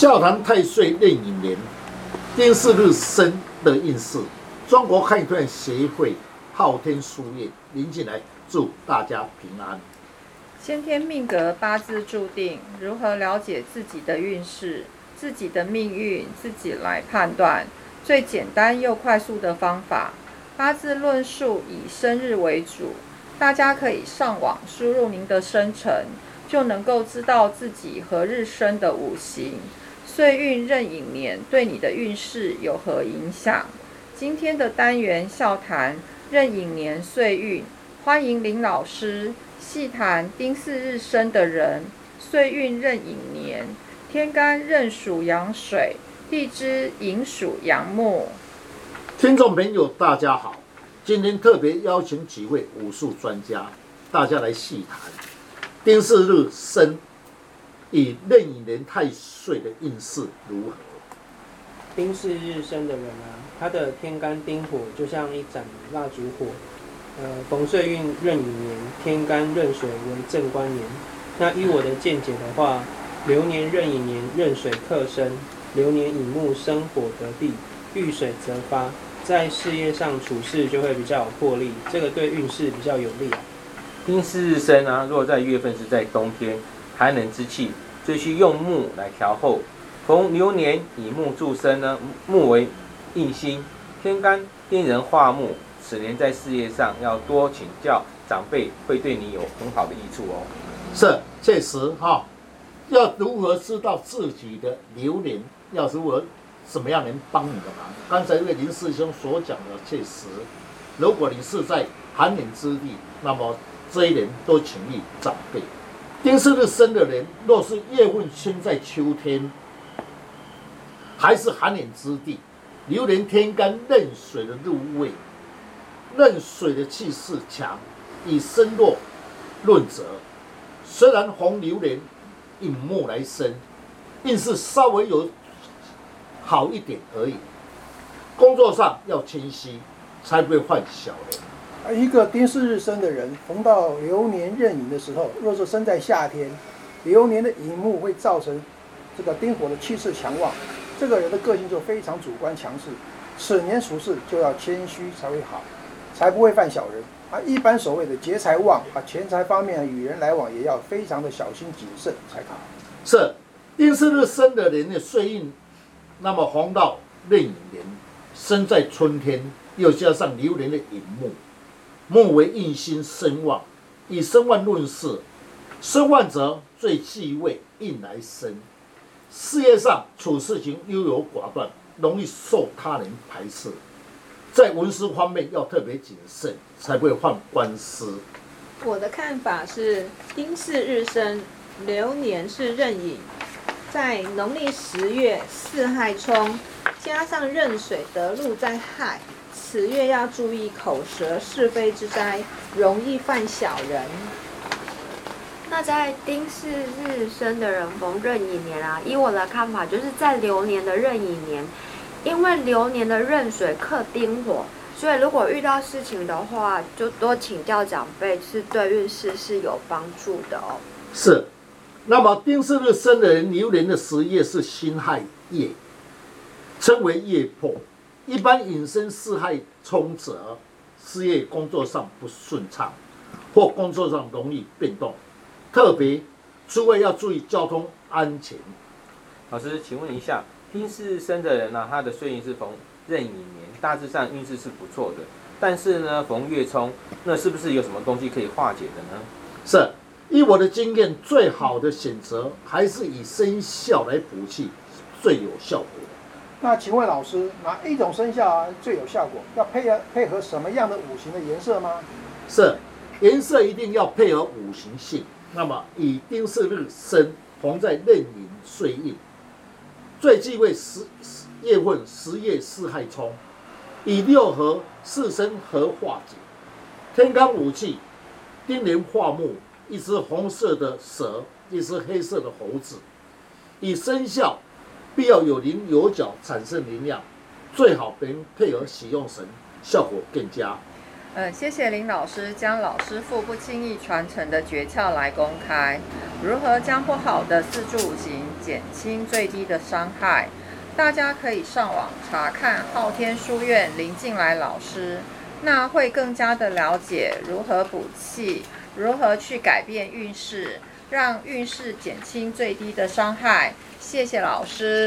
笑谈太岁壬寅年丁巳日生的运势，中国汉传协会昊天书院林进来祝大家平安。先天命格八字注定，如何了解自己的运势、自己的命运，自己来判断。最简单又快速的方法，八字论述以生日为主，大家可以上网输入您的生辰。就能够知道自己何日生的五行、岁运、壬寅年对你的运势有何影响。今天的单元笑谈壬寅年岁运，欢迎林老师细谈丁巳日生的人，岁运壬寅年，天干壬属阳水，地支寅属阳木。听众朋友，大家好，今天特别邀请几位武术专家，大家来细谈。丁巳日生，以壬寅年太岁的运势如何？丁是日生的人啊，他的天干丁火就像一盏蜡烛火。呃，逢岁运壬寅年，天干壬水为正官年。那依我的见解的话，流年壬寅年壬水克生，流年乙木生火得地，遇水则发，在事业上处事就会比较有魄力，这个对运势比较有利啊。丁是日生啊，如果在月份是在冬天，寒冷之气，最需用木来调候。逢流年以木助身呢，木为印星，天干丁人化木，此年在事业上要多请教长辈，会对你有很好的益处哦。是，确实哈，要如何知道自己的流年，要如何什么样能帮你的忙？刚才为林师兄所讲的确实，如果你是在寒冷之地，那么。这一年多请益长辈。丁巳日生的人，若是月份生在秋天，还是寒冷之地，流年天干壬水的入位，壬水的气势强，以生弱论则，虽然红流年引木来生，运势稍微有好一点而已。工作上要清晰，才不会犯小人。一个丁巳日生的人，逢到流年壬寅的时候，若是生在夏天，流年的寅木会造成这个丁火的气势强旺，这个人的个性就非常主观强势。此年处事就要谦虚才会好，才不会犯小人。啊，一般所谓的劫财旺啊，钱财方面与人来往也要非常的小心谨慎才好。是丁巳日生的人的岁运，那么逢到壬寅年，生在春天，又加上流年的寅木。木为印星生旺，以生旺论事，生旺则最忌讳印来生。事业上处事情优柔寡断，容易受他人排斥。在文书方面要特别谨慎，才不会犯官司。我的看法是，丁巳日生，流年是壬寅，在农历十月四害冲，加上壬水得路在亥。此月要注意口舌是非之灾，容易犯小人。那在丁巳日生的人逢壬寅年啊，以我的看法，就是在流年的壬寅年，因为流年的壬水克丁火，所以如果遇到事情的话，就多请教长辈，是对运势是有帮助的哦。是，那么丁巳日生的人，流年的十月是辛亥夜，称为夜破。一般引申四害冲者，事业工作上不顺畅，或工作上容易变动，特别诸位要注意交通安全。老师，请问一下，丁巳生的人呢，他的岁运是逢壬寅年，大致上运势是不错的，但是呢，逢月冲，那是不是有什么东西可以化解的呢？是，以我的经验，最好的选择还是以生肖来补气，最有效果。那请问老师，哪一种生肖最有效果？要配合配合什么样的五行的颜色吗？是，颜色一定要配合五行性。那么以丁巳日生，逢在壬寅岁印，最忌讳十月份十月四害冲，以六合四生合化解。天干五气，丁年化木，一只红色的蛇，一只黑色的猴子，以生肖。必要有棱有角，产生能量，最好能配合使用神，效果更佳。呃，谢谢林老师将老师傅不轻易传承的诀窍来公开，如何将不好的四柱五行减轻最低的伤害？大家可以上网查看昊天书院林静来老师，那会更加的了解如何补气，如何去改变运势，让运势减轻最低的伤害。谢谢老师。